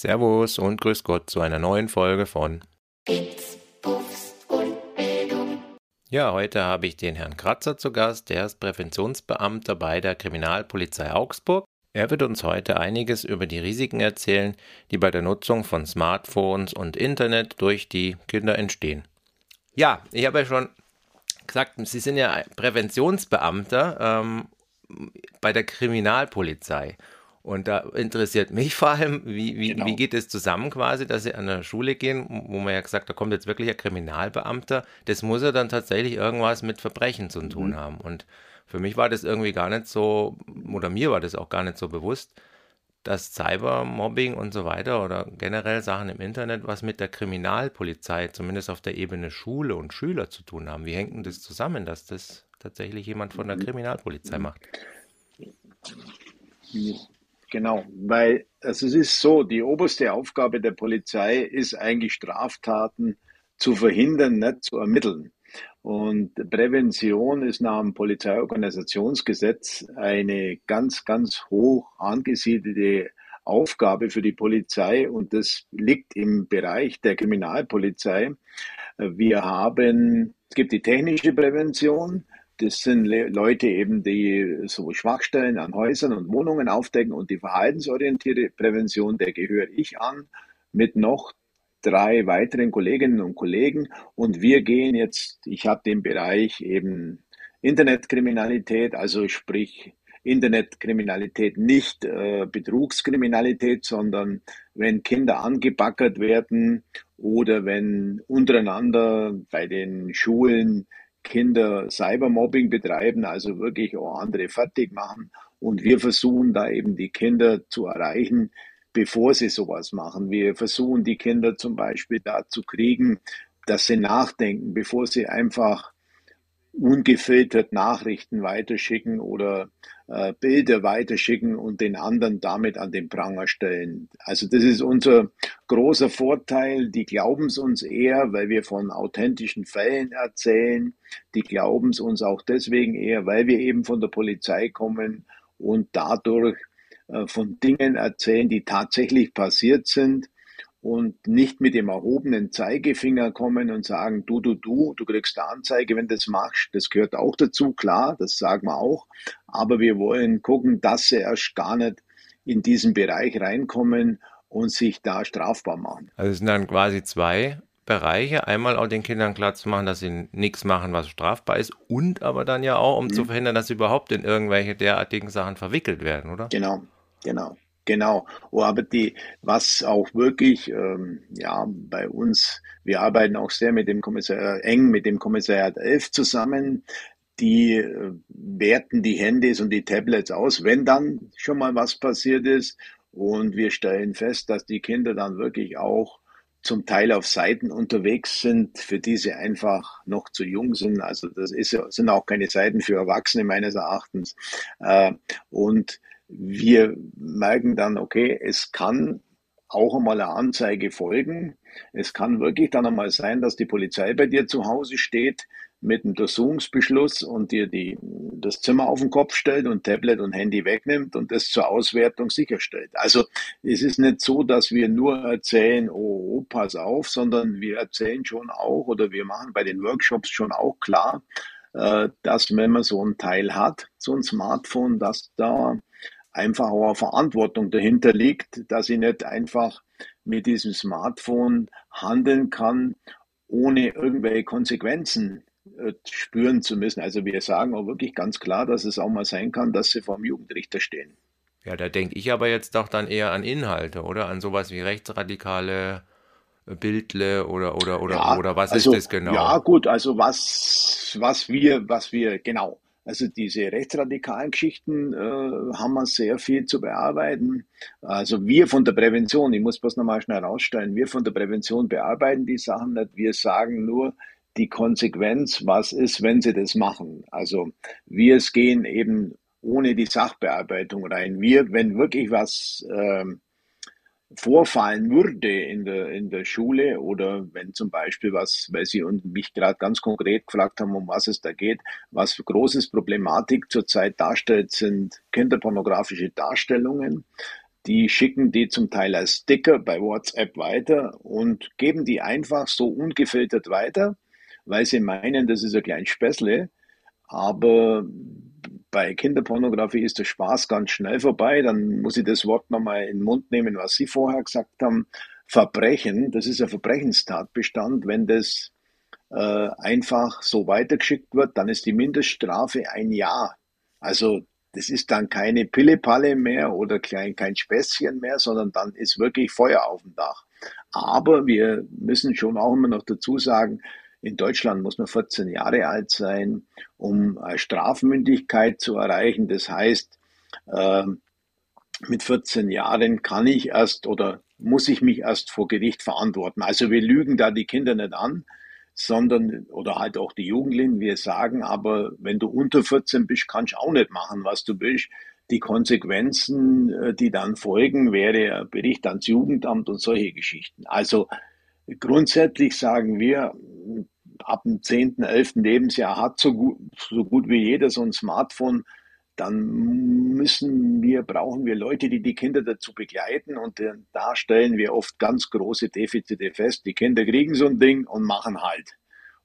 Servus und Grüß Gott zu einer neuen Folge von Bits, Puffs und Bildung. Ja, heute habe ich den Herrn Kratzer zu Gast, der ist Präventionsbeamter bei der Kriminalpolizei Augsburg. Er wird uns heute einiges über die Risiken erzählen, die bei der Nutzung von Smartphones und Internet durch die Kinder entstehen. Ja, ich habe ja schon gesagt, Sie sind ja Präventionsbeamter ähm, bei der Kriminalpolizei. Und da interessiert mich vor allem, wie, wie, Genau. wie geht es zusammen quasi, dass Sie an eine Schule gehen, wo man ja gesagt, da kommt jetzt wirklich ein Kriminalbeamter. Das muss ja dann tatsächlich irgendwas mit Verbrechen zu tun haben. Und für mich war das irgendwie gar nicht so, oder mir war das auch gar nicht so bewusst, dass Cybermobbing und so weiter oder generell Sachen im Internet was mit der Kriminalpolizei, zumindest auf der Ebene Schule und Schüler zu tun haben. Wie hängt denn das zusammen, dass das tatsächlich jemand von der Kriminalpolizei macht? Genau, weil also es ist so, die oberste Aufgabe der Polizei ist eigentlich Straftaten zu verhindern, nicht zu ermitteln. Und Prävention ist nach dem Polizeiorganisationsgesetz eine ganz, ganz hoch angesiedelte Aufgabe für die Polizei und das liegt im Bereich der Kriminalpolizei. Wir haben, es gibt die technische Prävention, das sind Le Leute eben, die so Schwachstellen an Häusern und Wohnungen aufdecken und die verhaltensorientierte Prävention, der gehöre ich an, mit noch drei weiteren Kolleginnen und Kollegen. Und wir gehen jetzt, ich habe den Bereich eben Internetkriminalität, also sprich Internetkriminalität, nicht äh, Betrugskriminalität, sondern wenn Kinder angebaggert werden oder wenn untereinander bei den Schulen Kinder Cybermobbing betreiben, also wirklich auch andere fertig machen. Und wir versuchen da eben die Kinder zu erreichen, bevor sie sowas machen. Wir versuchen die Kinder zum Beispiel dazu kriegen, dass sie nachdenken, bevor sie einfach ungefiltert Nachrichten weiterschicken oder äh, Bilder weiterschicken und den anderen damit an den Pranger stellen. Also das ist unser großer Vorteil. Die glauben es uns eher, weil wir von authentischen Fällen erzählen. Die glauben es uns auch deswegen eher, weil wir eben von der Polizei kommen und dadurch äh, von Dingen erzählen, die tatsächlich passiert sind und nicht mit dem erhobenen Zeigefinger kommen und sagen, du, du, du, du kriegst eine Anzeige, wenn du das machst. Das gehört auch dazu, klar, das sagen wir auch. Aber wir wollen gucken, dass sie erst gar nicht in diesen Bereich reinkommen und sich da strafbar machen. Also es sind dann quasi zwei Bereiche. Einmal auch den Kindern klarzumachen, dass sie nichts machen, was strafbar ist. Und aber dann ja auch, um zu verhindern, dass sie überhaupt in irgendwelche derartigen Sachen verwickelt werden, oder? Genau, genau, genau. Oh, aber die, was auch wirklich, ähm, ja, bei uns, wir arbeiten auch sehr mit dem Kommissar, eng mit dem Kommissariat 11 zusammen. Die äh, werten die Handys und die Tablets aus, wenn dann schon mal was passiert ist. Und wir stellen fest, dass die Kinder dann wirklich auch zum Teil auf Seiten unterwegs sind, für die sie einfach noch zu jung sind. Also das ist, sind auch keine Seiten für Erwachsene meines Erachtens. Äh, und wir merken dann, okay, es kann auch einmal eine Anzeige folgen. Es kann wirklich dann einmal sein, dass die Polizei bei dir zu Hause steht mit einem Durchsuchungsbeschluss und dir die, das Zimmer auf den Kopf stellt und Tablet und Handy wegnimmt und das zur Auswertung sicherstellt. Also es ist nicht so, dass wir nur erzählen, oh, oh, pass auf, sondern wir erzählen schon auch oder wir machen bei den Workshops schon auch klar, äh, dass wenn man so ein Teil hat, so ein Smartphone, dass da einfach auch eine Verantwortung dahinter liegt, dass ich nicht einfach mit diesem Smartphone handeln kann, ohne irgendwelche Konsequenzen äh, spüren zu müssen. Also wir sagen auch wirklich ganz klar, dass es auch mal sein kann, dass sie vor dem Jugendrichter stehen. Ja, da denke ich aber jetzt doch dann eher an Inhalte, oder? An sowas wie rechtsradikale äh, Bildle oder oder oder Ja, oder was also ist das genau? ja gut, also was was wir was wir genau, also diese rechtsradikalen Geschichten äh, haben wir sehr viel zu bearbeiten. Also wir von der Prävention, ich muss bloß nochmal schnell herausstellen, wir von der Prävention bearbeiten die Sachen nicht. Wir sagen nur die Konsequenz, was ist, wenn sie das machen. Also wir gehen eben ohne die Sachbearbeitung rein. Wir, wenn wirklich was ähm, vorfallen würde in der, in der Schule oder wenn zum Beispiel was, weil Sie und mich gerade ganz konkret gefragt haben, um was es da geht, was für großes Problematik zurzeit darstellt, sind kinderpornografische Darstellungen. die schicken die zum Teil als Sticker bei WhatsApp weiter und geben die einfach so ungefiltert weiter, weil sie meinen, das ist ein kleines Späßle. Aber bei Kinderpornografie ist der Spaß ganz schnell vorbei. Dann muss ich das Wort nochmal in den Mund nehmen, was Sie vorher gesagt haben. Verbrechen, das ist ein Verbrechenstatbestand. Wenn das äh, einfach so weitergeschickt wird, dann ist die Mindeststrafe ein Jahr. Also das ist dann keine Pillepalle mehr oder klein, kein Späßchen mehr, sondern dann ist wirklich Feuer auf dem Dach. Aber wir müssen schon auch immer noch dazu sagen, in Deutschland muss man 14 Jahre alt sein, um Strafmündigkeit zu erreichen. Das heißt, äh, mit 14 Jahren kann ich erst oder muss ich mich erst vor Gericht verantworten. Also wir lügen da die Kinder nicht an, sondern, oder halt auch die Jugendlichen, wir sagen, aber wenn du unter 14 bist, kannst du auch nicht machen, was du willst. Die Konsequenzen, äh, die dann folgen, wäre Bericht ans Jugendamt und solche Geschichten. Also grundsätzlich sagen wir, ab dem 10., 11. Lebensjahr hat so gut, so gut wie jeder so ein Smartphone, dann müssen wir, brauchen wir Leute, die die Kinder dazu begleiten und da stellen wir oft ganz große Defizite fest. Die Kinder kriegen so ein Ding und machen halt.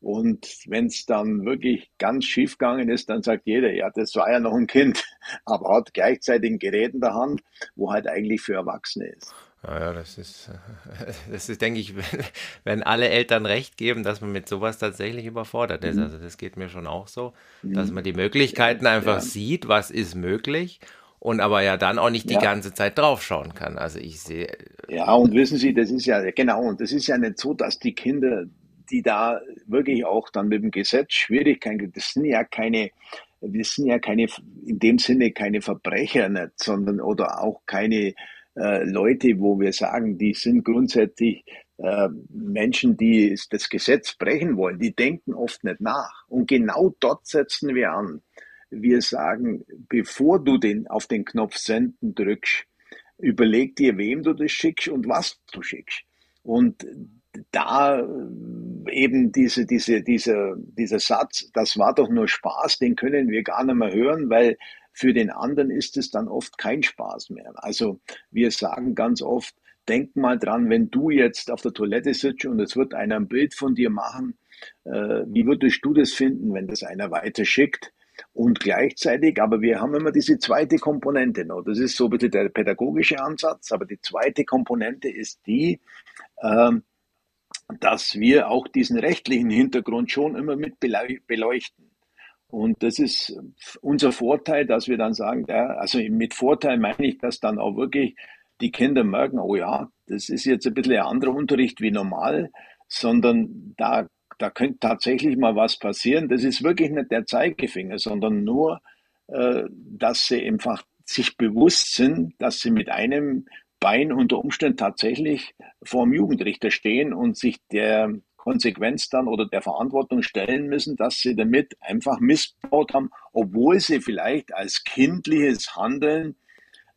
Und wenn es dann wirklich ganz schief gegangen ist, dann sagt jeder, ja, das war ja noch ein Kind, aber hat gleichzeitig ein Gerät in der Hand, wo halt eigentlich für Erwachsene ist. Ja, das ist, das ist, denke ich, wenn, wenn, alle Eltern recht geben, dass man mit sowas tatsächlich überfordert ist. Mhm. Also das geht mir schon auch so, mhm. dass man die Möglichkeiten einfach ja. sieht, was ist möglich und aber ja dann auch nicht die ja. ganze Zeit draufschauen kann. Also ich sehe. Ja, und wissen Sie, das ist ja, genau, und das ist ja nicht so, dass die Kinder, die da wirklich auch dann mit dem Gesetz Schwierigkeiten, das sind ja keine, wir sind ja keine, in dem Sinne keine Verbrecher nicht, sondern oder auch keine äh, Leute, wo wir sagen, die sind grundsätzlich äh, Menschen, die das Gesetz brechen wollen, die denken oft nicht nach. Und genau dort setzen wir an. Wir sagen, bevor du den auf den Knopf Senden drückst, überleg dir, wem du das schickst und was du schickst. Und da eben diese, diese, diese, dieser Satz, das war doch nur Spaß, den können wir gar nicht mehr hören, weil für den anderen ist es dann oft kein Spaß mehr. Also wir sagen ganz oft, denk mal dran, wenn du jetzt auf der Toilette sitzt und es wird einer ein Bild von dir machen, äh, wie würdest du das finden, wenn das einer weiterschickt? Und gleichzeitig, aber wir haben immer diese zweite Komponente noch. Das ist so bisschen der pädagogische Ansatz, aber die zweite Komponente ist die, äh, dass wir auch diesen rechtlichen Hintergrund schon immer mit beleuchten. Und das ist unser Vorteil, dass wir dann sagen, ja, also mit Vorteil meine ich, dass dann auch wirklich die Kinder merken, oh ja, das ist jetzt ein bisschen ein anderer Unterricht wie normal, sondern da, da könnte tatsächlich mal was passieren. Das ist wirklich nicht der Zeigefinger, sondern nur, äh, dass sie einfach sich bewusst sind, dass sie mit einem Bein unter Umständen tatsächlich vor dem Jugendrichter stehen und sich der Konsequenz dann oder der Verantwortung stellen müssen, dass sie damit einfach missbaut haben, obwohl sie vielleicht als kindliches Handeln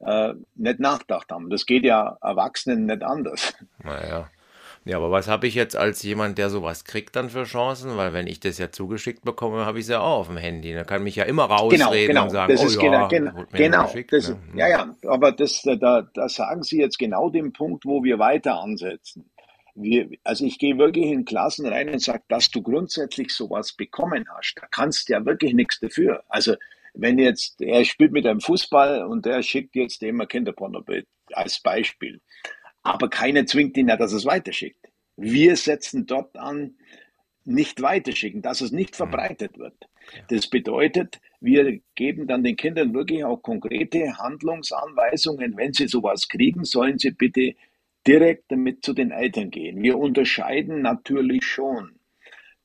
äh, nicht nachgedacht haben. Das geht ja Erwachsenen nicht anders. Naja. Ja, aber was habe ich jetzt als jemand, der sowas kriegt, dann für Chancen? Weil wenn ich das ja zugeschickt bekomme, habe ich es ja auch auf dem Handy. Da kann mich ja immer rausreden genau, genau. und sagen, das oh ist ja, genau, genau, genau das, ne? ja, ja, aber das, da, da sagen Sie jetzt genau den Punkt, wo wir weiter ansetzen wir, also ich gehe wirklich in Klassen rein und sage, dass du grundsätzlich sowas bekommen hast. Da kannst du ja wirklich nichts dafür. Also wenn jetzt, er spielt mit einem Fußball und der schickt jetzt dem ein Kinderpornobild als Beispiel. Aber keiner zwingt ihn ja, dass er es weiterschickt. Wir setzen dort an, nicht weiterschicken, dass es nicht mhm. verbreitet wird. Das bedeutet, wir geben dann den Kindern wirklich auch konkrete Handlungsanweisungen. Wenn sie sowas kriegen, sollen sie bitte direkt damit zu den Eltern gehen. Wir unterscheiden natürlich schon.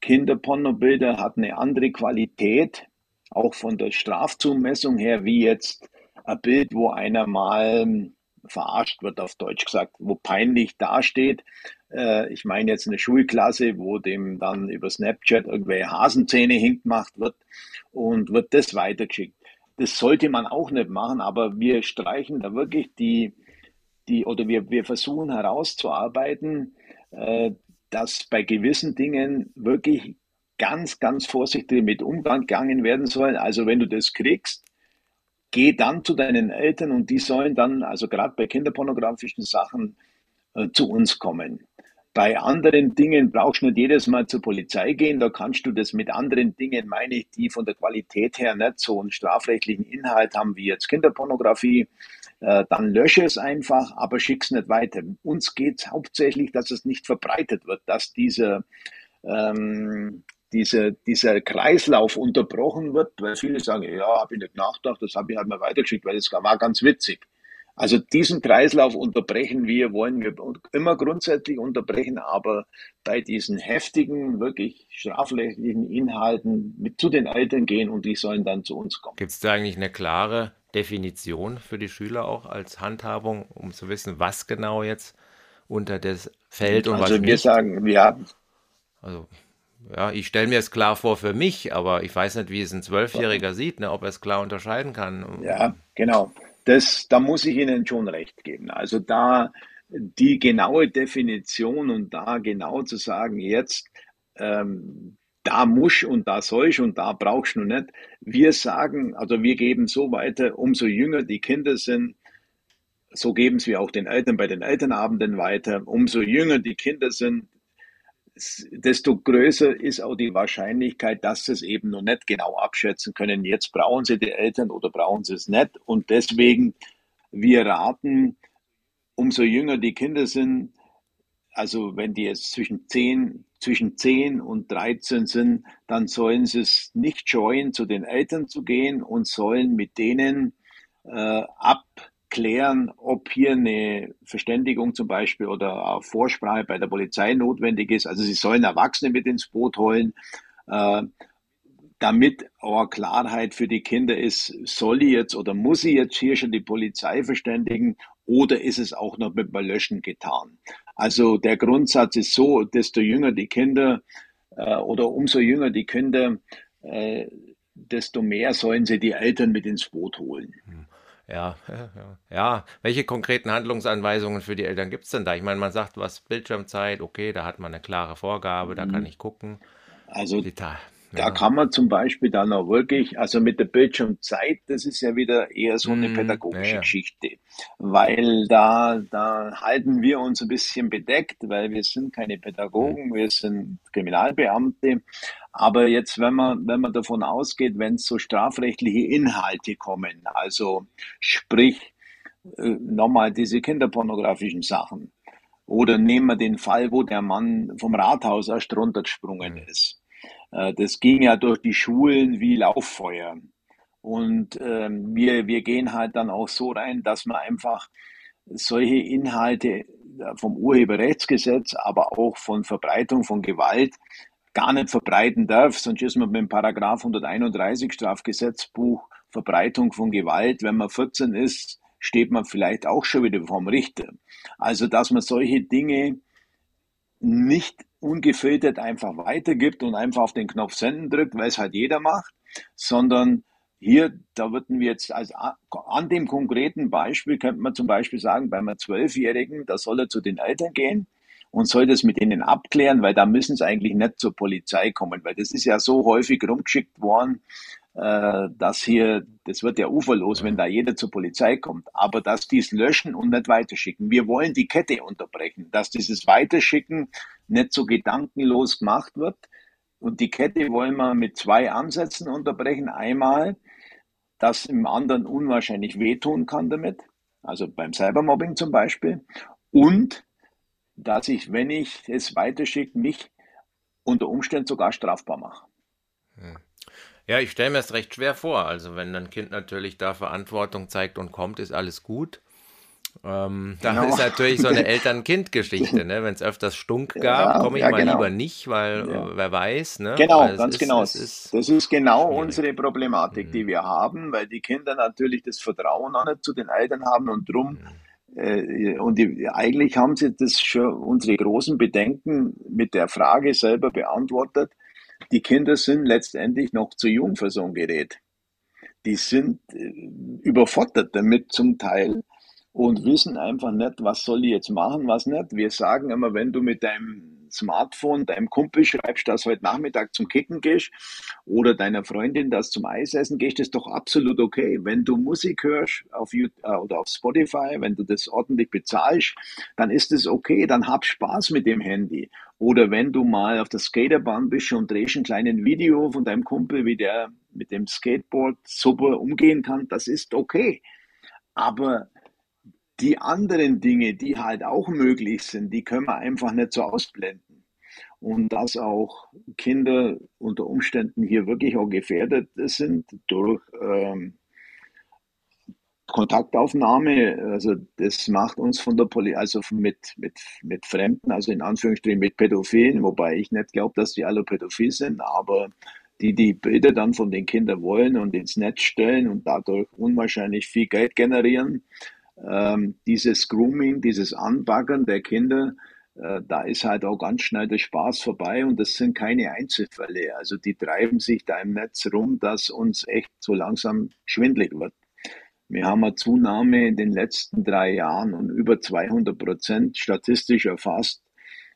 Kinderpornobilder hat eine andere Qualität, auch von der Strafzumessung her, wie jetzt ein Bild, wo einer mal verarscht wird, auf Deutsch gesagt, wo peinlich dasteht. Äh, ich meine jetzt eine Schulklasse, wo dem dann über Snapchat irgendwelche Hasenzähne hingemacht wird und wird das weitergeschickt. Das sollte man auch nicht machen, aber wir streichen da wirklich die, die, oder wir, wir versuchen herauszuarbeiten, äh, dass bei gewissen Dingen wirklich ganz, ganz vorsichtig mit umgegangen werden soll. Also wenn du das kriegst, geh dann zu deinen Eltern und die sollen dann, also gerade bei kinderpornografischen Sachen, äh, zu uns kommen. Bei anderen Dingen brauchst du nicht jedes Mal zur Polizei gehen. Da kannst du das mit anderen Dingen, meine ich, die von der Qualität her nicht so einen strafrechtlichen Inhalt haben wie jetzt Kinderpornografie. Äh, dann lösche es einfach, aber schick es nicht weiter. Uns geht es hauptsächlich, dass es nicht verbreitet wird, dass diese, ähm, diese, dieser Kreislauf unterbrochen wird, weil viele sagen, ja, habe ich nicht nachgedacht, das habe ich halt mal weitergeschickt, weil das war ganz witzig. Also diesen Kreislauf unterbrechen wir, wollen wir immer grundsätzlich unterbrechen, aber bei diesen heftigen, wirklich strafrechtlichen Inhalten mit zu den Eltern gehen und die sollen dann zu uns kommen. Gibt es da eigentlich eine klare Definition für die Schüler auch als Handhabung, um zu wissen, was genau jetzt unter das fällt und also was wir nicht? sagen, wir haben Also ja, ich stelle mir es klar vor für mich, aber ich weiß nicht, wie es ein Zwölfjähriger sieht, ne, ob er es klar unterscheiden kann. Ja, genau. Das, da muss ich Ihnen schon recht geben. Also da die genaue Definition und da genau zu sagen, jetzt ähm, da muss und da sollst und da brauchst du nicht. Wir sagen, also wir geben so weiter, umso jünger die Kinder sind, so geben wir auch den Eltern bei den Elternabenden weiter. Umso jünger die Kinder sind, desto größer ist auch die Wahrscheinlichkeit, dass sie es eben noch nicht genau abschätzen können. Jetzt brauchen sie die Eltern oder brauchen sie es nicht. Und deswegen, wir raten, umso jünger die Kinder sind, also wenn die jetzt zwischen 10, zwischen 10 und 13 sind, dann sollen sie es nicht scheuen, zu den Eltern zu gehen und sollen mit denen äh, abklären, ob hier eine Verständigung zum Beispiel oder Vorsprache bei der Polizei notwendig ist. Also sie sollen Erwachsene mit ins Boot holen. Äh, damit auch Klarheit für die Kinder ist, soll ich jetzt oder muss ich jetzt hier schon die Polizei verständigen oder ist es auch noch mit dem Löschen getan? Also der Grundsatz ist so, desto jünger die Kinder äh, oder umso jünger die Kinder, äh, desto mehr sollen sie die Eltern mit ins Boot holen. Ja, ja, ja. ja. Welche konkreten Handlungsanweisungen für die Eltern gibt es denn da? Ich meine, man sagt, was Bildschirmzeit, okay, da hat man eine klare Vorgabe, da kann ich gucken. Also Detail. Da Ja. kann man zum Beispiel dann auch wirklich, also mit der Bildschirmzeit, das ist ja wieder eher so eine Mhm, pädagogische ja. Geschichte, weil da, da halten wir uns ein bisschen bedeckt, weil wir sind keine Pädagogen, wir sind Kriminalbeamte. Aber jetzt, wenn man, wenn man davon ausgeht, wenn so strafrechtliche Inhalte kommen, also sprich, äh, nochmal diese kinderpornografischen Sachen, oder nehmen wir den Fall, wo der Mann vom Rathaus erst runtergesprungen ist. Äh, Das ging ja durch die Schulen wie Lauffeuer. Und ähm, wir, wir gehen halt dann auch so rein, dass man einfach solche Inhalte äh, vom Urheberrechtsgesetz, aber auch von Verbreitung von Gewalt gar nicht verbreiten darf, sonst ist man mit dem Paragraph 131 Strafgesetzbuch Verbreitung von Gewalt, wenn man 14 ist, steht man vielleicht auch schon wieder vorm Richter. Also, dass man solche Dinge nicht ungefiltert einfach weitergibt und einfach auf den Knopf senden drückt, weil es halt jeder macht, sondern hier, da würden wir jetzt, also a- an dem konkreten Beispiel könnte man zum Beispiel sagen, bei einem Zwölfjährigen, da soll er zu den Eltern gehen und soll das mit denen abklären, weil da müssen sie eigentlich nicht zur Polizei kommen, weil das ist ja so häufig rumgeschickt worden, äh, dass hier, das wird ja uferlos, wenn da jeder zur Polizei kommt, aber dass die es löschen und nicht weiterschicken. Wir wollen die Kette unterbrechen, dass dieses Weiterschicken nicht so gedankenlos gemacht wird. Und die Kette wollen wir mit zwei Ansätzen unterbrechen. Einmal, dass im anderen unwahrscheinlich wehtun kann damit, also beim Cybermobbing zum Beispiel, und dass ich, wenn ich es weiterschicke, mich unter Umständen sogar strafbar mache. Ja, ich stelle mir es recht schwer vor. Also wenn ein Kind natürlich da Verantwortung zeigt und kommt, ist alles gut. Ähm, da Genau. ist natürlich so eine Eltern-Kind-Geschichte, ne? Wenn es öfters Stunk gab, Ja, komme ich ja, mal genau. lieber nicht, weil Ja. äh, wer weiß, ne? Genau, ganz ist, genau. Ist, Das ist genau schwierig. unsere Problematik, die wir haben, weil die Kinder natürlich das Vertrauen auch nicht zu den Eltern haben und drum äh, und die, eigentlich haben sie das schon unsere großen Bedenken mit der Frage selber beantwortet. Die Kinder sind letztendlich noch zu jung für so ein Gerät. Die sind äh, überfordert damit zum Teil und wissen einfach nicht, was soll ich jetzt machen, was nicht. Wir sagen immer, wenn du mit deinem Smartphone deinem Kumpel schreibst, dass du heute Nachmittag zum Kicken gehst oder deiner Freundin, dass zum Eisessen gehst, ist doch absolut okay. Wenn du Musik hörst auf YouTube, äh, oder auf Spotify, wenn du das ordentlich bezahlst, dann ist es okay, dann hab Spaß mit dem Handy. Oder wenn du mal auf der Skaterbahn bist und drehst ein kleines Video von deinem Kumpel, wie der mit dem Skateboard super umgehen kann, das ist okay. Aber die anderen Dinge, die halt auch möglich sind, die können wir einfach nicht so ausblenden. Und dass auch Kinder unter Umständen hier wirklich auch gefährdet sind durch ähm, Kontaktaufnahme, also das macht uns von der Polizei, also mit, mit, mit Fremden, also in Anführungsstrichen mit Pädophilen, wobei ich nicht glaube, dass die alle pädophil sind, aber die die Bilder dann von den Kindern wollen und ins Netz stellen und dadurch unwahrscheinlich viel Geld generieren, ähm, dieses Grooming, dieses Anbaggern der Kinder, äh, da ist halt auch ganz schnell der Spaß vorbei und das sind keine Einzelfälle. Also die treiben sich da im Netz rum, dass uns echt so langsam schwindlig wird. Wir haben eine Zunahme in den letzten drei Jahren und über 200 Prozent statistisch erfasst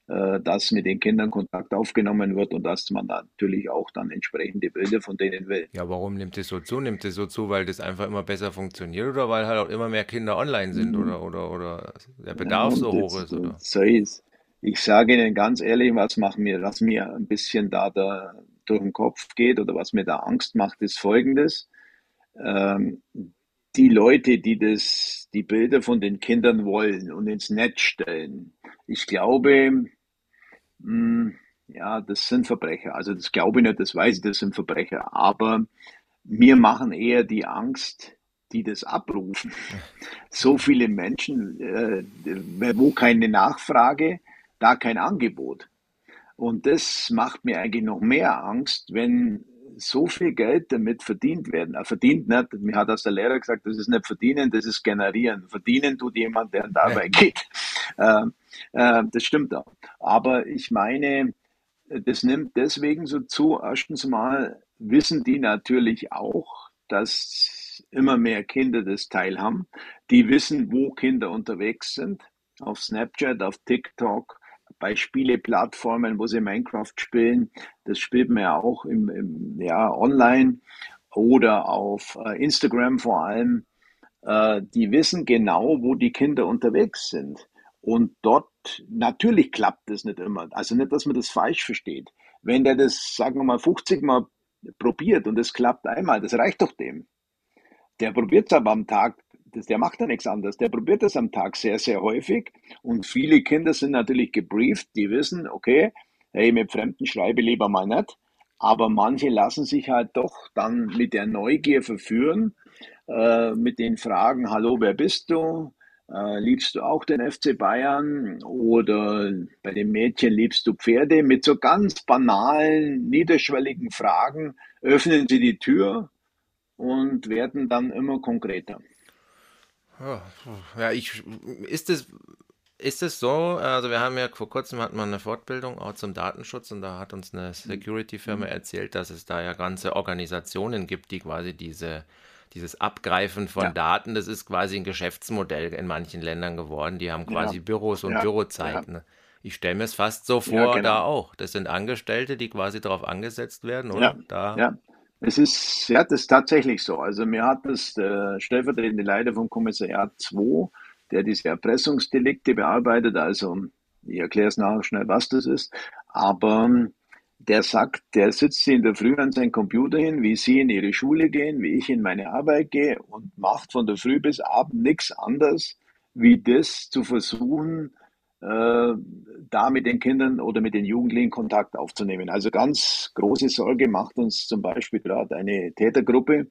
dass mit den Kindern Kontakt aufgenommen wird und dass man natürlich auch dann entsprechende Bilder von denen will. Ja, warum nimmt es so zu? Nimmt es so zu, weil das einfach immer besser funktioniert oder weil halt auch immer mehr Kinder online sind mhm. oder, oder, oder der Bedarf ja, so hoch ist? Oder? So ist Ich sage Ihnen ganz ehrlich, was macht mir, was mir ein bisschen da, da durch den Kopf geht oder was mir da Angst macht, ist folgendes. Ähm, die Leute, die das, die Bilder von den Kindern wollen und ins Netz stellen, ich glaube, ja, das sind Verbrecher. Also das glaube ich nicht, das weiß ich, das sind Verbrecher. Aber mir machen eher die Angst, die das abrufen. So viele Menschen, äh, wo keine Nachfrage, da kein Angebot. Und das macht mir eigentlich noch mehr Angst, wenn so viel Geld damit verdient werden. Er verdient nicht, mir hat das der Lehrer gesagt, das ist nicht verdienen, das ist generieren. Verdienen tut jemand, der dabei ja. geht. Äh, äh, das stimmt auch. Aber ich meine, das nimmt deswegen so zu. Erstens mal wissen die natürlich auch, dass immer mehr Kinder das Teil haben. Die wissen, wo Kinder unterwegs sind. Auf Snapchat, auf TikTok, bei Spieleplattformen, wo sie Minecraft spielen. Das spielt man ja auch im, im ja, online oder auf äh, Instagram vor allem. Äh, die wissen genau, wo die Kinder unterwegs sind. Und dort, natürlich klappt das nicht immer. Also nicht, dass man das falsch versteht. Wenn der das, sagen wir mal, 50 Mal probiert und es klappt einmal, das reicht doch dem. Der probiert es aber am Tag das, der macht ja nichts anderes. Der probiert das am Tag sehr, sehr häufig. Und viele Kinder sind natürlich gebrieft, die wissen, okay, hey, mit Fremden schreibe ich lieber mal nicht. Aber manche lassen sich halt doch dann mit der Neugier verführen, äh, mit den Fragen, hallo, wer bist du? Äh, liebst du auch den FC Bayern? Oder bei den Mädchen liebst du Pferde? Mit so ganz banalen, niederschwelligen Fragen öffnen sie die Tür und werden dann immer konkreter. Ja, ich, ist es, ist es so, also wir haben ja vor kurzem hatten wir eine Fortbildung auch zum Datenschutz und da hat uns eine Security-Firma mhm. erzählt, dass es da ja ganze Organisationen gibt, die quasi diese, dieses Abgreifen von ja. Daten, das ist quasi ein Geschäftsmodell in manchen Ländern geworden. Die haben quasi ja. Büros und ja. Bürozeiten. Ja. Ich stelle mir es fast so vor, genau. da auch. Das sind Angestellte, die quasi darauf angesetzt werden, oder? Ja. Es ist, ja, das ist tatsächlich so. Also mir hat das der stellvertretende Leiter vom Kommissariat 2, der diese Erpressungsdelikte bearbeitet, also ich erkläre es nachher schnell, was das ist, aber der sagt, der sitzt in der Früh an seinen Computer hin, wie Sie in Ihre Schule gehen, wie ich in meine Arbeit gehe und macht von der Früh bis Abend nichts anderes, wie das zu versuchen, äh, da mit den Kindern oder mit den Jugendlichen Kontakt aufzunehmen. Also ganz große Sorge macht uns zum Beispiel gerade eine Tätergruppe,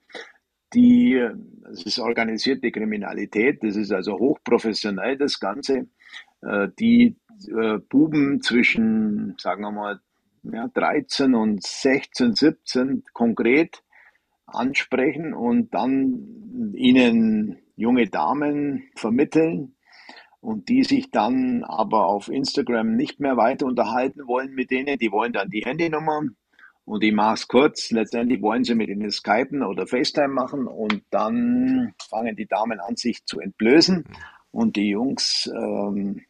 die, das ist organisierte Kriminalität, das ist also hochprofessionell das Ganze, äh, die äh, Buben zwischen, sagen wir mal, ja, 13 und 16, 17 konkret ansprechen und dann ihnen junge Damen vermitteln, und die sich dann aber auf Instagram nicht mehr weiter unterhalten wollen mit denen, die wollen dann die Handynummer und ich mache es kurz, letztendlich wollen sie mit ihnen Skypen oder FaceTime machen und dann fangen die Damen an, sich zu entblößen und die Jungs ähm, äh,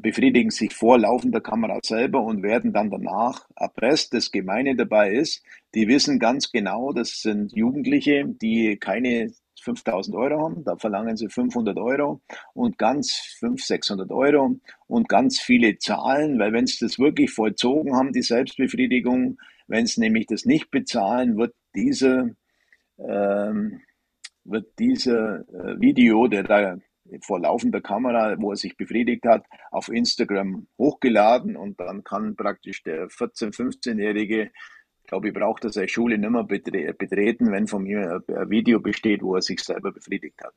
befriedigen sich vor laufender Kamera selber und werden dann danach erpresst. Das Gemeine dabei ist, die wissen ganz genau, das sind Jugendliche, die keine 5000 Euro haben, da verlangen sie 500 Euro und ganz 500, 600 Euro und ganz viele Zahlen, weil wenn sie das wirklich vollzogen haben, die Selbstbefriedigung, wenn sie nämlich das nicht bezahlen, wird diese ähm, wird dieser äh, Video, der da vor laufender Kamera, wo er sich befriedigt hat, auf Instagram hochgeladen und dann kann praktisch der 14-, 15-Jährige, glaube ich, braucht er seine Schule nicht mehr betreten, wenn von mir ein Video besteht, wo er sich selber befriedigt hat.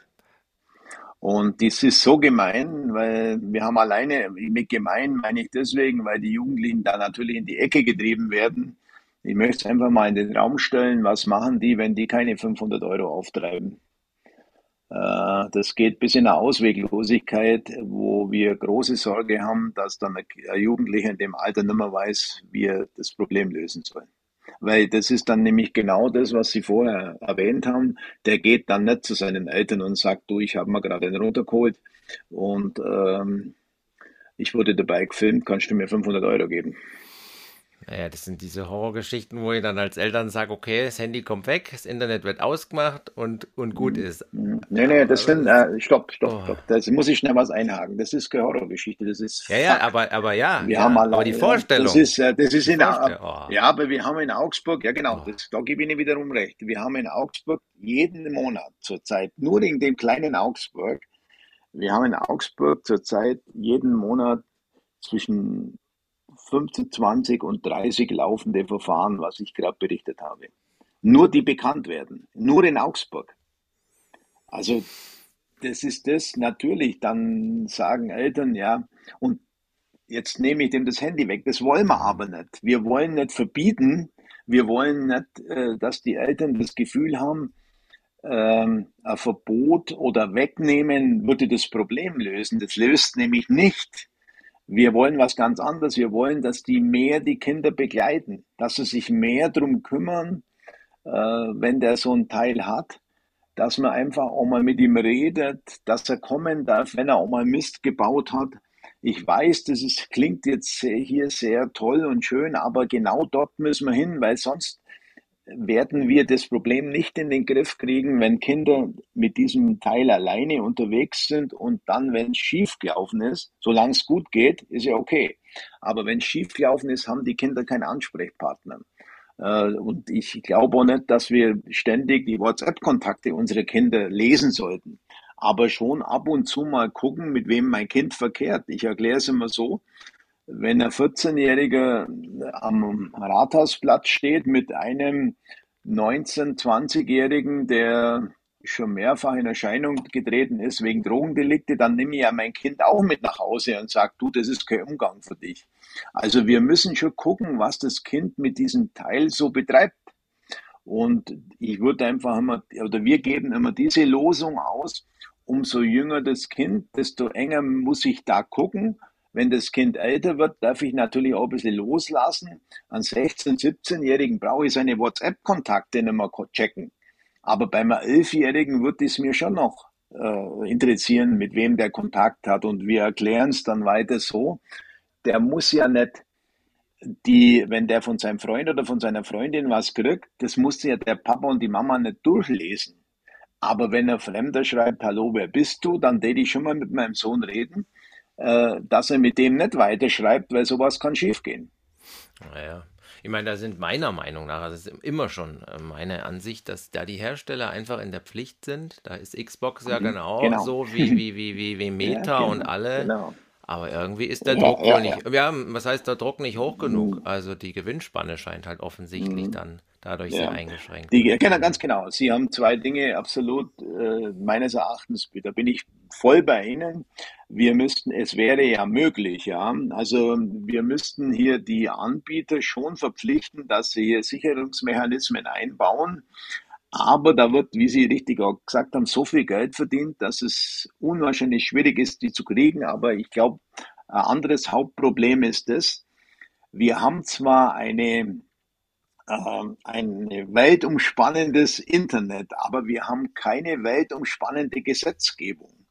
Und das ist so gemein, weil wir haben alleine, mit gemein meine ich deswegen, weil die Jugendlichen da natürlich in die Ecke getrieben werden. Ich möchte es einfach mal in den Raum stellen, was machen die, wenn die keine 500 Euro auftreiben? Äh, das geht bis in eine Ausweglosigkeit, wo wir große Sorge haben, dass dann ein Jugendlicher in dem Alter nicht mehr weiß, wie er das Problem lösen soll. Weil das ist dann nämlich genau das, was Sie vorher erwähnt haben. Der geht dann nicht zu seinen Eltern und sagt, du, ich habe mir gerade einen runtergeholt und ähm, ich wurde dabei gefilmt, kannst du mir 500 Euro geben? Naja, das sind diese Horrorgeschichten, wo ich dann als Eltern sage, okay, das Handy kommt weg, das Internet wird ausgemacht und, und gut Mhm. ist. Mhm. Nee, nee, das sind, äh, stopp, stopp, Oh. stopp. Das muss ich schnell was einhaken. Das ist keine Horrorgeschichte, das ist Ja, ja, aber, aber ja, Wir ja, haben aber die Vorstellung. das ist, äh, das ist in. Oh. ja, aber wir haben in Augsburg, ja genau, Oh. das, da gebe ich Ihnen wiederum recht. Wir haben in Augsburg jeden Monat zurzeit, nur in dem kleinen Augsburg, wir haben in Augsburg zurzeit jeden Monat zwischen 15, 20 und 30 laufende Verfahren, was ich gerade berichtet habe. Nur die bekannt werden, nur in Augsburg. Also das ist das natürlich, dann sagen Eltern, ja, und jetzt nehme ich dem das Handy weg. Das wollen wir aber nicht. Wir wollen nicht verbieten, wir wollen nicht, äh, dass die Eltern das Gefühl haben, ähm, ein Verbot oder Wegnehmen würde das Problem lösen. Das löst nämlich nicht. Wir wollen was ganz anderes. Wir wollen, dass die mehr die Kinder begleiten, dass sie sich mehr drum kümmern, äh, wenn der so ein Teil hat, dass man einfach auch mal mit ihm redet, dass er kommen darf, wenn er auch mal Mist gebaut hat. Ich weiß, das ist, klingt jetzt hier sehr toll und schön, aber genau dort müssen wir hin, weil sonst werden wir das Problem nicht in den Griff kriegen, wenn Kinder mit diesem Teil alleine unterwegs sind und dann, wenn es schief gelaufen ist, solange es gut geht, ist ja okay. Aber wenn es schief gelaufen ist, haben die Kinder keinen Ansprechpartner. Äh, Und ich glaube auch nicht, dass wir ständig die WhatsApp-Kontakte unserer Kinder lesen sollten. Aber schon ab und zu mal gucken, mit wem mein Kind verkehrt. Ich erkläre es immer so, wenn ein 14-Jähriger am Rathausplatz steht mit einem 19-, 20-Jährigen, der schon mehrfach in Erscheinung getreten ist wegen Drogendelikte, dann nehme ich ja mein Kind auch mit nach Hause und sage, du, das ist kein Umgang für dich. Also wir müssen schon gucken, was das Kind mit diesem Teil so betreibt. Und ich würde einfach immer, oder wir geben immer diese Losung aus, umso jünger das Kind, desto enger muss ich da gucken. Wenn das Kind älter wird, darf ich natürlich auch ein bisschen loslassen. An 16-, 17-Jährigen brauche ich seine WhatsApp-Kontakte nicht mehr checken. Aber beim 11-Jährigen wird es mir schon noch äh, interessieren, mit wem der Kontakt hat. Und wir erklären es dann weiter so. Der muss ja nicht die, wenn der von seinem Freund oder von seiner Freundin was kriegt, das muss ja der Papa und die Mama nicht durchlesen. Aber wenn ein Fremder schreibt, hallo, wer bist du, dann täte ich schon mal mit meinem Sohn reden, dass er mit dem nicht weiterschreibt, weil sowas kann schiefgehen. Naja. Ich meine, da sind meiner Meinung nach, das ist immer schon äh, meine Ansicht, dass da die Hersteller einfach in der Pflicht sind. Da ist Xbox ja Mhm, genau, genau. so wie, wie, wie, wie, wie Meta Ja, und genau, alle. genau. Aber irgendwie ist der Ja, Druck ja, wohl nicht. Ja, was heißt der Druck nicht hoch genug? Mhm. Also die Gewinnspanne scheint halt offensichtlich Mhm. dann dadurch Ja. sehr eingeschränkt. Die, genau, ganz genau. Sie haben zwei Dinge absolut äh, meines Erachtens, da bin ich voll bei Ihnen. Wir müssten, es wäre ja möglich, ja. Also wir müssten hier die Anbieter schon verpflichten, dass sie hier Sicherungsmechanismen einbauen. Aber da wird, wie Sie richtig auch gesagt haben, so viel Geld verdient, dass es unwahrscheinlich schwierig ist, die zu kriegen. Aber ich glaube, ein anderes Hauptproblem ist das, wir haben zwar eine ähm, ein weltumspannendes Internet, aber wir haben keine weltumspannende Gesetzgebung.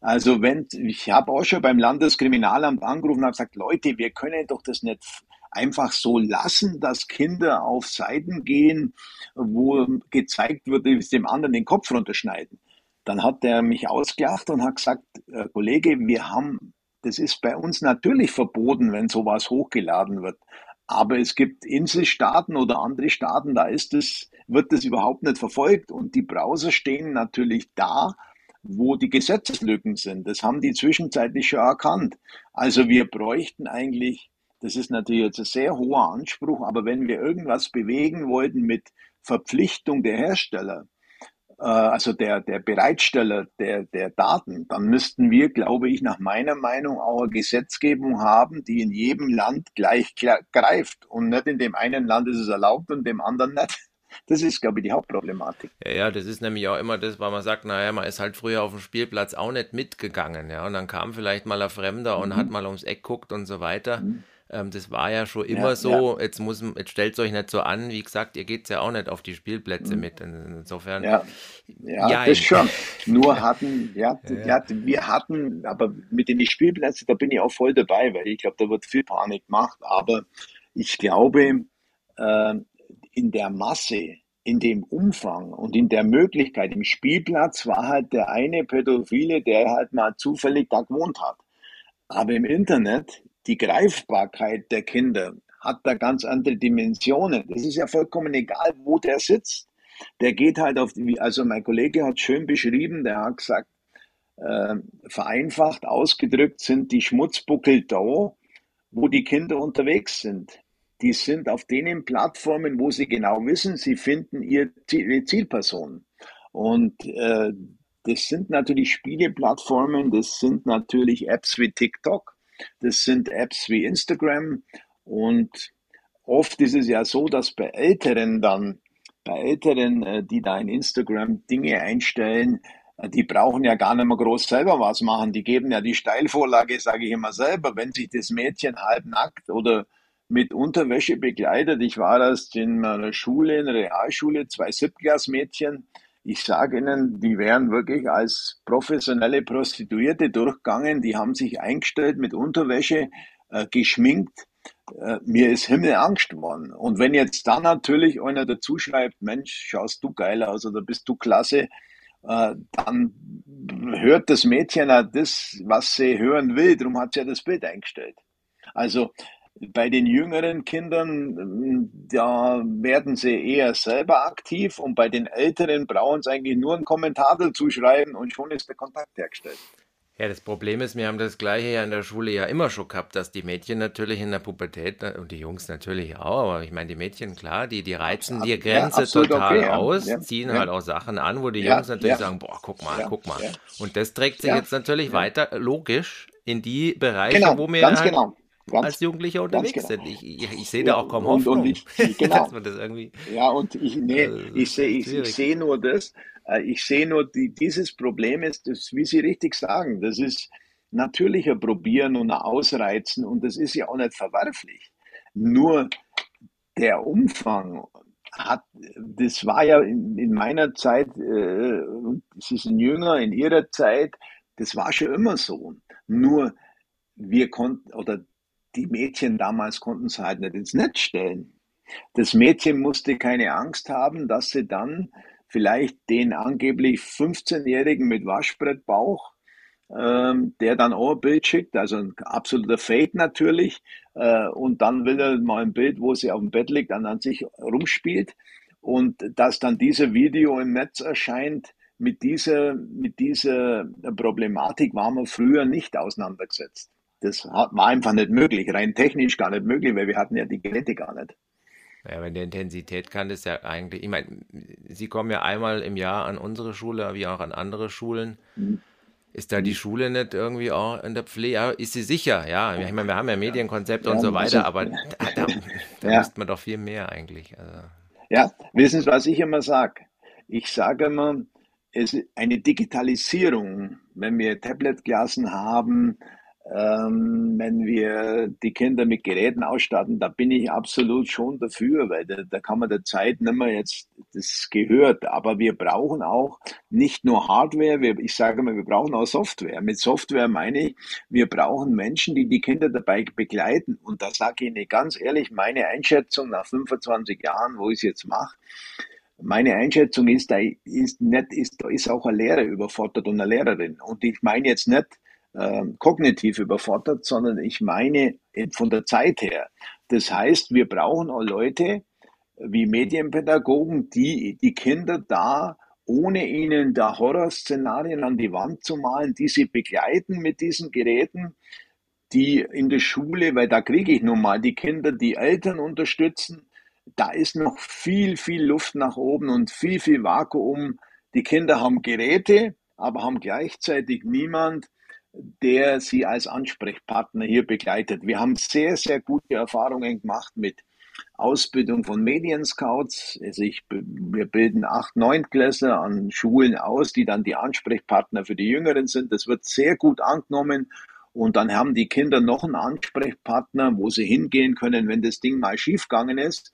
Also wenn, ich habe auch schon beim Landeskriminalamt angerufen und gesagt, Leute, wir können doch das nicht einfach so lassen, dass Kinder auf Seiten gehen, wo gezeigt wird, wie sie dem anderen den Kopf runterschneiden. Dann hat er mich ausgelacht und hat gesagt, äh, Kollege, wir haben, das ist bei uns natürlich verboten, wenn sowas hochgeladen wird. Aber es gibt Inselstaaten oder andere Staaten, da ist es, wird das überhaupt nicht verfolgt. Und die Browser stehen natürlich da, wo die Gesetzeslücken sind. Das haben die zwischenzeitlich schon erkannt. Also wir bräuchten eigentlich, das ist natürlich jetzt ein sehr hoher Anspruch, aber wenn wir irgendwas bewegen wollten mit Verpflichtung der Hersteller, äh, also der, der Bereitsteller der, der Daten, dann müssten wir, glaube ich, nach meiner Meinung auch eine Gesetzgebung haben, die in jedem Land gleich greift. Und nicht in dem einen Land ist es erlaubt und dem anderen nicht. Das ist, glaube ich, die Hauptproblematik. Ja, ja, das ist nämlich auch immer das, weil man sagt, naja, man ist halt früher auf dem Spielplatz auch nicht mitgegangen, ja, und dann kam vielleicht mal ein Fremder mhm. und hat mal ums Eck guckt und so weiter. Mhm. Ähm, das war ja schon immer ja, so. Ja. Jetzt muss, jetzt stellt euch nicht so an. Wie gesagt, ihr geht ja auch nicht auf die Spielplätze mhm. mit. Insofern. Ja, ja, ja das schon. Nur hatten, ja, wir hatten, aber mit den Spielplätzen, da bin ich auch voll dabei, weil ich glaube, da wird viel Panik gemacht. Aber ich glaube, äh, in der Masse, in dem Umfang und in der Möglichkeit im Spielplatz war halt der eine Pädophile, der halt mal zufällig da gewohnt hat. Aber im Internet die Greifbarkeit der Kinder hat da ganz andere Dimensionen. Das ist ja vollkommen egal, wo der sitzt. Der geht halt auf die, also mein Kollege hat schön beschrieben, der hat gesagt, äh, vereinfacht ausgedrückt sind die Schmutzbuckel da, wo die Kinder unterwegs sind. Die sind auf denen Plattformen, wo sie genau wissen, sie finden ihre Zielperson. Und äh, das sind natürlich Spieleplattformen, das sind natürlich Apps wie TikTok, das sind Apps wie Instagram und oft ist es ja so, dass bei Älteren dann, bei Älteren, äh, die da in Instagram Dinge einstellen, äh, die brauchen ja gar nicht mehr groß selber was machen. Die geben ja die Steilvorlage, sage ich immer selber, wenn sich das Mädchen halbnackt oder mit Unterwäsche begleitet. Ich war erst in meiner Schule, in der Realschule, zwei Siebtklässmädchen, ich sage Ihnen, die wären wirklich als professionelle Prostituierte durchgegangen, die haben sich eingestellt mit Unterwäsche, äh, geschminkt. Äh, mir ist Himmelangst geworden. Und wenn jetzt dann natürlich einer dazu schreibt, Mensch, schaust du geil aus oder bist du klasse, äh, dann hört das Mädchen auch das, was sie hören will. Darum hat sie ja das Bild eingestellt. Also bei den jüngeren Kindern, da werden sie eher selber aktiv und bei den älteren brauchen sie eigentlich nur einen Kommentar dazu schreiben und schon ist der Kontakt hergestellt. Ja, das Problem ist, wir haben das Gleiche ja in der Schule ja immer schon gehabt, dass die Mädchen natürlich in der Pubertät und die Jungs natürlich auch, aber ich meine, die Mädchen, klar, die, die reizen die Grenze ja, total okay, aus, ja, ziehen ja. halt auch Sachen an, wo die Jungs natürlich sagen, boah, guck mal, guck mal. Und das trägt sich jetzt natürlich weiter, logisch, in die Bereiche, genau, wo wir halt genau ganz, als Jugendlicher unterwegs genau. sind. Ich, ich, ich, sehe da auch kaum Hoffnung. Und, und ich, genau. dass man das irgendwie, ja, und ich, nee, äh, ich sehe seh nur das, äh, ich sehe nur, die, dieses Problem ist, das, wie Sie richtig sagen, das ist natürlicher Probieren und Ausreizen und das ist ja auch nicht verwerflich. Nur der Umfang hat, das war ja in, in meiner Zeit, äh, Sie sind jünger, in Ihrer Zeit, das war schon immer so. Nur wir konnten, oder die Mädchen damals konnten es halt nicht ins Netz stellen. Das Mädchen musste keine Angst haben, dass sie dann vielleicht den angeblich 15-Jährigen mit Waschbrettbauch, ähm, der dann auch ein Bild schickt, also ein absoluter Fake natürlich, äh, und dann will er mal ein Bild, wo sie auf dem Bett liegt, dann an sich rumspielt und dass dann dieses Video im Netz erscheint, mit dieser, mit dieser Problematik war man früher nicht auseinandergesetzt. Das war einfach nicht möglich, rein technisch gar nicht möglich, weil wir hatten ja die Geräte gar nicht. Ja, wenn der Intensität kann das ja eigentlich, ich meine, Sie kommen ja einmal im Jahr an unsere Schule, wie auch an andere Schulen. Mhm. Ist da die Schule nicht irgendwie auch in der Pflege? Ist sie sicher, ja. Ich meine, wir haben ja Medienkonzepte ja, und so weiter, aber da, da, da ja. müsste man doch viel mehr eigentlich. Also. Ja, wissen Sie, was ich immer sage? Ich sage immer, es ist eine Digitalisierung, wenn wir Tablet-Klassen haben, ähm, wenn wir die Kinder mit Geräten ausstatten, da bin ich absolut schon dafür, weil da, da kann man der Zeit nicht mehr jetzt, das gehört. Aber wir brauchen auch nicht nur Hardware, wir, ich sage mal, wir brauchen auch Software. Mit Software meine ich, wir brauchen Menschen, die die Kinder dabei begleiten. Und da sage ich Ihnen ganz ehrlich, meine Einschätzung nach 25 Jahren, wo ich es jetzt mache, meine Einschätzung ist, da ist nicht, ist, da ist auch ein Lehrer überfordert und eine Lehrerin. Und ich meine jetzt nicht, äh, kognitiv überfordert, sondern ich meine von der Zeit her. Das heißt, wir brauchen auch Leute wie Medienpädagogen, die die Kinder da ohne ihnen da Horrorszenarien an die Wand zu malen, die sie begleiten mit diesen Geräten, die in der Schule, weil da kriege ich nun mal die Kinder, die Eltern unterstützen, da ist noch viel, viel Luft nach oben und viel, viel Vakuum. Die Kinder haben Geräte, aber haben gleichzeitig niemand, der sie als Ansprechpartner hier begleitet. Wir haben sehr, sehr gute Erfahrungen gemacht mit Ausbildung von Medienscouts. Also ich, wir bilden acht, Neuntklässler an Schulen aus, die dann die Ansprechpartner für die Jüngeren sind. Das wird sehr gut angenommen. Und dann haben die Kinder noch einen Ansprechpartner, wo sie hingehen können, wenn das Ding mal schiefgegangen ist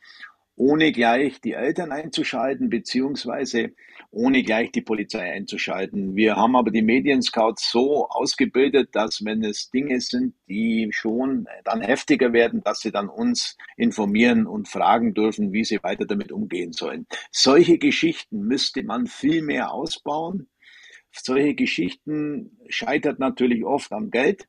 ohne gleich die Eltern einzuschalten, beziehungsweise ohne gleich die Polizei einzuschalten. Wir haben aber die Medienscouts so ausgebildet, dass wenn es Dinge sind, die schon dann heftiger werden, dass sie dann uns informieren und fragen dürfen, wie sie weiter damit umgehen sollen. Solche Geschichten müsste man viel mehr ausbauen. Solche Geschichten scheitert natürlich oft am Geld.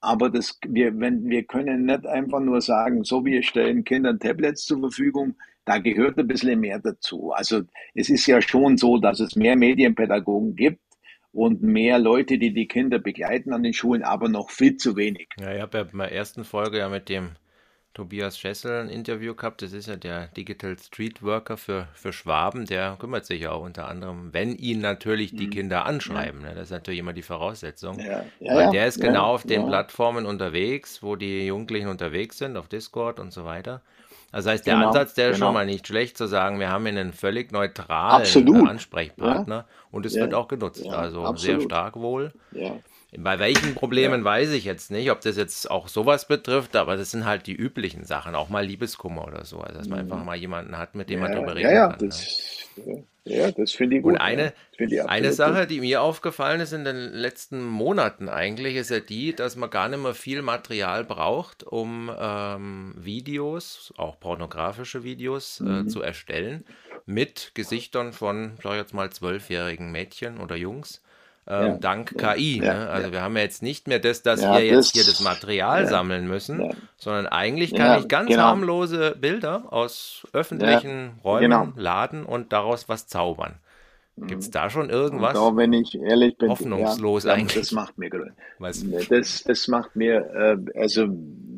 Aber das, wir, wenn, wir können nicht einfach nur sagen, so wir stellen Kindern Tablets zur Verfügung, da gehört ein bisschen mehr dazu. Also es ist ja schon so, dass es mehr Medienpädagogen gibt und mehr Leute, die die Kinder begleiten an den Schulen, aber noch viel zu wenig. Ja, ich habe ja in der ersten Folge ja mit dem Tobias Schessel ein Interview gehabt. Das ist ja der Digital Street Worker für, für Schwaben. Der kümmert sich ja auch unter anderem, wenn ihn natürlich die mhm. Kinder anschreiben. Ja. Ne? Das ist natürlich immer die Voraussetzung. Ja. Ja, Weil der ist genau auf den Plattformen unterwegs, wo die Jugendlichen unterwegs sind, auf Discord und so weiter. Das heißt, der genau, Ansatz, der ist genau. schon mal nicht schlecht zu sagen, wir haben hier einen völlig neutralen Absolut. Ansprechpartner und es wird auch genutzt. also absolut. sehr stark wohl. Bei welchen Problemen ja. weiß ich jetzt nicht, ob das jetzt auch sowas betrifft, aber das sind halt die üblichen Sachen, auch mal Liebeskummer oder so. Also, dass man mhm. einfach mal jemanden hat, mit dem ja, man darüber reden ja, ja, kann. Das, ne? Ja, das finde ich gut. Und eine, eine Sache, die mir aufgefallen ist in den letzten Monaten eigentlich, ist ja die, dass man gar nicht mehr viel Material braucht, um ähm, Videos, auch pornografische Videos, äh, mhm. äh, zu erstellen, mit Gesichtern von, sag ich jetzt mal, zwölfjährigen Mädchen oder Jungs ähm, ja, dank ja, KI. Ja, ne? Also wir haben ja jetzt nicht mehr das, dass wir jetzt das, hier das Material sammeln müssen, sondern eigentlich kann ich ganz genau. harmlose Bilder aus öffentlichen Räumen genau. laden und daraus was zaubern. Gibt es da schon irgendwas? Auch wenn ich ehrlich bin, hoffnungslos eigentlich. Das macht mir was? Das, das macht mir, äh, also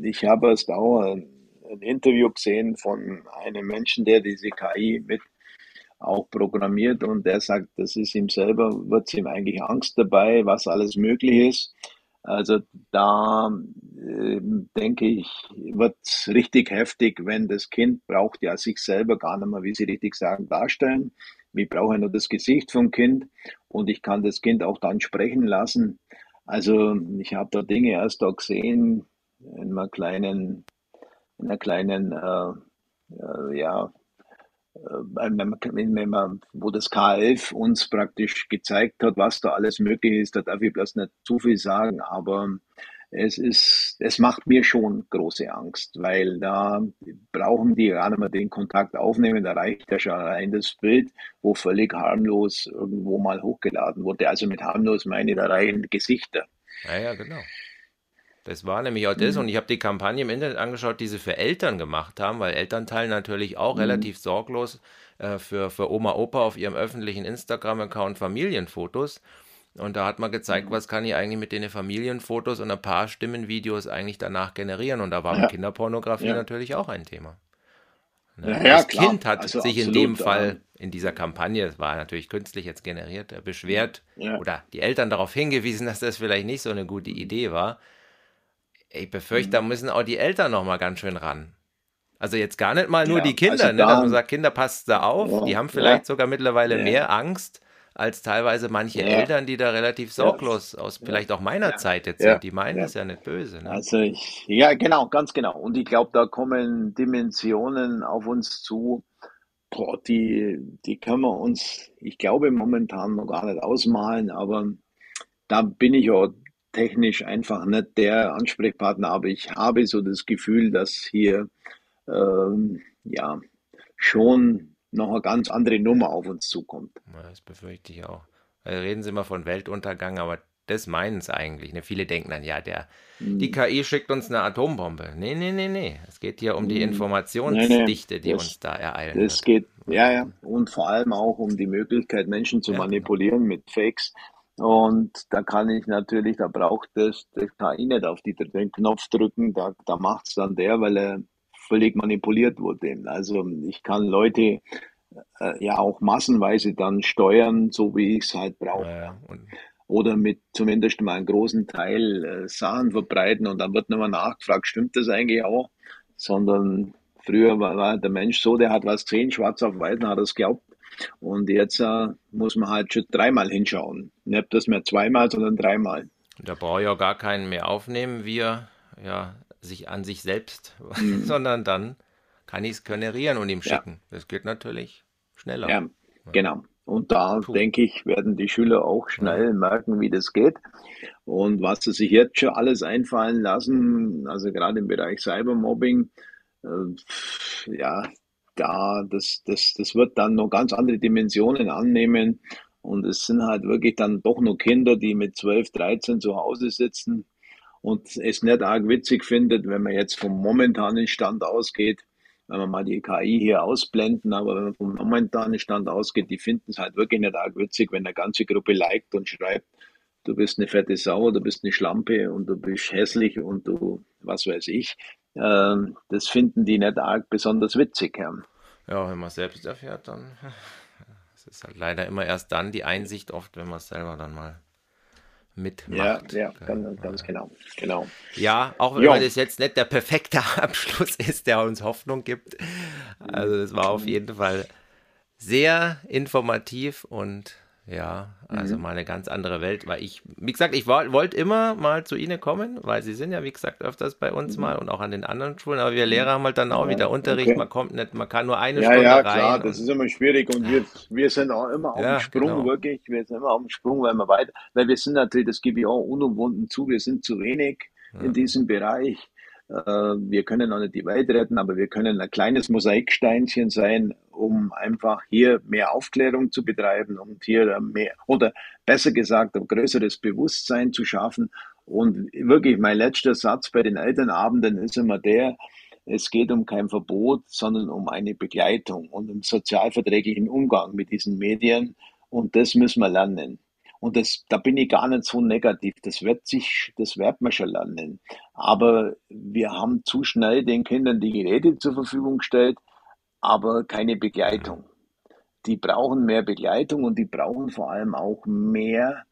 ich habe erst auch ein Interview gesehen von einem Menschen, der diese KI mit auch programmiert und der sagt, das ist ihm selber, wird ihm eigentlich Angst dabei, was alles möglich ist. Also da äh, denke ich, wird es richtig heftig, wenn das Kind braucht ja sich selber gar nicht mehr, wie Sie richtig sagen, darstellen. Ich brauche nur das Gesicht vom Kind und ich kann das Kind auch dann sprechen lassen. Also ich habe da Dinge erst da gesehen in einer kleinen, in einer kleinen äh, äh, ja, wo das K11 uns praktisch gezeigt hat, was da alles möglich ist, da darf ich bloß nicht zu viel sagen, aber es ist, es macht mir schon große Angst, weil da brauchen die gerade mal den Kontakt aufnehmen, da reicht ja schon rein das Bild, wo völlig harmlos irgendwo mal hochgeladen wurde. Also mit harmlos meine ich da rein Gesichter. Ja, ja, genau. Das war nämlich auch das. Mhm. Und ich habe die Kampagne im Internet angeschaut, die sie für Eltern gemacht haben, weil Eltern teilen natürlich auch mhm. relativ sorglos äh, für, für Oma, Opa auf ihrem öffentlichen Instagram-Account Familienfotos. Und da hat man gezeigt, mhm. was kann ich eigentlich mit den Familienfotos und ein paar Stimmenvideos eigentlich danach generieren. Und da war ja. Kinderpornografie ja. natürlich auch ein Thema. Ne? Ja, das klar. Kind hat also sich absolut, in dem Fall in dieser Kampagne, das war natürlich künstlich jetzt generiert, äh, beschwert oder die Eltern darauf hingewiesen, dass das vielleicht nicht so eine gute Idee war. Ich befürchte, da mhm. müssen auch die Eltern noch mal ganz schön ran. Also jetzt gar nicht mal nur ja, die Kinder, also ne, dass man sagt, Kinder passt da auf, ja, die haben vielleicht ja, sogar mittlerweile mehr Angst als teilweise manche. Eltern, die da relativ sorglos aus vielleicht auch meiner Zeit jetzt Ja. sind. Die meinen das ja nicht böse. Ne? Also ich, ja, genau, ganz genau. Und ich glaube, da kommen Dimensionen auf uns zu, boah, die, die können wir uns, ich glaube, momentan noch gar nicht ausmalen, aber da bin ich auch technisch einfach nicht der Ansprechpartner, aber ich habe so das Gefühl, dass hier ähm, ja schon noch eine ganz andere Nummer auf uns zukommt. Das befürchte ich auch. Weil reden sie immer von Weltuntergang, aber das meinen es eigentlich. Ne? Viele denken dann, ja, der, die KI schickt uns eine Atombombe. Nee, nee, nee, nee. Es geht hier um die Informationsdichte, die Das- uns da Das wird. geht, ja, ja. Und vor allem auch um die Möglichkeit, Menschen zu Ja, genau. manipulieren mit Fakes. Und da kann ich natürlich, da braucht das, das KI nicht auf die, den Knopf drücken, da, da macht es dann der, weil er völlig manipuliert wurde. Also ich kann Leute äh, ja auch massenweise dann steuern, so wie ich es halt brauche. Ja, Oder mit zumindest mal einen großen Teil äh, Sachen verbreiten und dann wird mehr nachgefragt, stimmt das eigentlich auch? Sondern früher war, war der Mensch so, der hat was gesehen, schwarz auf weiß, hat es geglaubt. Und jetzt äh, muss man halt schon dreimal hinschauen. Nicht das mehr zweimal, sondern dreimal. da brauche ich auch gar keinen mehr aufnehmen, wie er ja, sich an sich selbst, sondern dann kann ich es generieren und ihm Mhm. Ja. schicken. Das geht natürlich schneller. Ja, genau. Und da Puh. denke ich, werden die Schüler auch schnell merken, wie das geht. Und was sie sich jetzt schon alles einfallen lassen, also gerade im Bereich Cybermobbing, äh, ja, da, das, das, das wird dann noch ganz andere Dimensionen annehmen. Und es sind halt wirklich dann doch nur Kinder, die mit 12, 13 zu Hause sitzen und es nicht arg witzig findet, wenn man jetzt vom momentanen Stand ausgeht, wenn wir mal die KI hier ausblenden, aber wenn man vom momentanen Stand ausgeht, die finden es halt wirklich nicht arg witzig, wenn eine ganze Gruppe liked und schreibt, du bist eine fette Sau, du bist eine Schlampe und du bist hässlich und du, was weiß ich. Ähm, das finden die nicht arg besonders witzig. Ja. Ja, wenn man es selbst erfährt, dann. Es ist halt leider immer erst dann die Einsicht, oft, wenn man es selber dann mal Ja, mitmacht. ja, Gell? ganz, ganz genau. genau. Ja, auch wenn Ja. das jetzt nicht der perfekte Abschluss ist, der uns Hoffnung gibt. Also das war auf jeden Fall sehr informativ und ja, also Mhm. mal eine ganz andere Welt, weil ich, wie gesagt, ich wollte immer mal zu Ihnen kommen, weil Sie sind ja, wie gesagt, öfters bei uns mal und auch an den anderen Schulen, aber wir Lehrer haben halt dann auch Mhm. Ja, wieder Unterricht, okay. man kommt nicht, man kann nur eine Ja, Stunde ja, rein. klar, und- das ist immer schwierig und wir, wir sind auch immer auf Ja, dem Sprung, genau. wirklich. Wir sind immer auf dem Sprung, weil wir weiter, weil wir sind natürlich, das gebe ich auch unumwunden zu, wir sind zu wenig in diesem Bereich. Äh, Wir können auch nicht die Welt retten, aber wir können ein kleines Mosaiksteinchen sein, um einfach hier mehr Aufklärung zu betreiben und hier mehr, oder besser gesagt, ein größeres Bewusstsein zu schaffen. Und wirklich mein letzter Satz bei den Elternabenden ist immer der, es geht um kein Verbot, sondern um eine Begleitung und um sozialverträglichen Umgang mit diesen Medien. Und das müssen wir lernen. Und das, da bin ich gar nicht so negativ. Das wird sich, das wird man schon lernen. Aber wir haben zu schnell den Kindern die Geräte zur Verfügung gestellt, aber keine Begleitung. Die brauchen mehr Begleitung und die brauchen vor allem auch mehr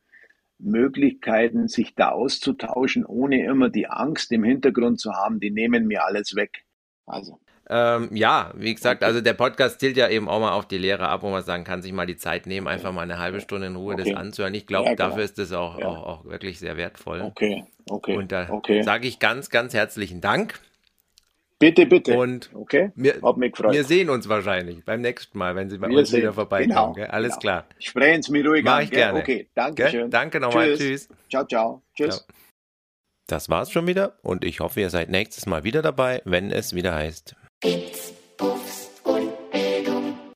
Möglichkeiten, sich da auszutauschen, ohne immer die Angst im Hintergrund zu haben, die nehmen mir alles weg. Also, Ähm, ja, wie gesagt, also der Podcast zielt ja eben auch mal auf die Lehre ab, wo man sagen kann, sich mal die Zeit nehmen, einfach mal eine halbe Stunde in Ruhe Okay. das anzuhören. Ich glaube, Ja, genau. dafür ist das auch, Ja. auch, auch wirklich sehr wertvoll. okay, okay, Und da okay. sage ich ganz, ganz herzlichen Dank. Bitte, bitte. Und okay, wir, wir sehen uns wahrscheinlich beim nächsten Mal, wenn Sie bei Wir uns sehen. wieder vorbeikommen. Genau? Alles genau. klar. Sprechen Sie mich ruhig Mach an. ich gerne. Okay, danke schön. Danke nochmal. Tschüss. Tschüss. Ciao, ciao. Tschüss. Ciao. Das war's schon wieder und ich hoffe, ihr seid nächstes Mal wieder dabei, wenn es wieder heißt. Bits, Puffs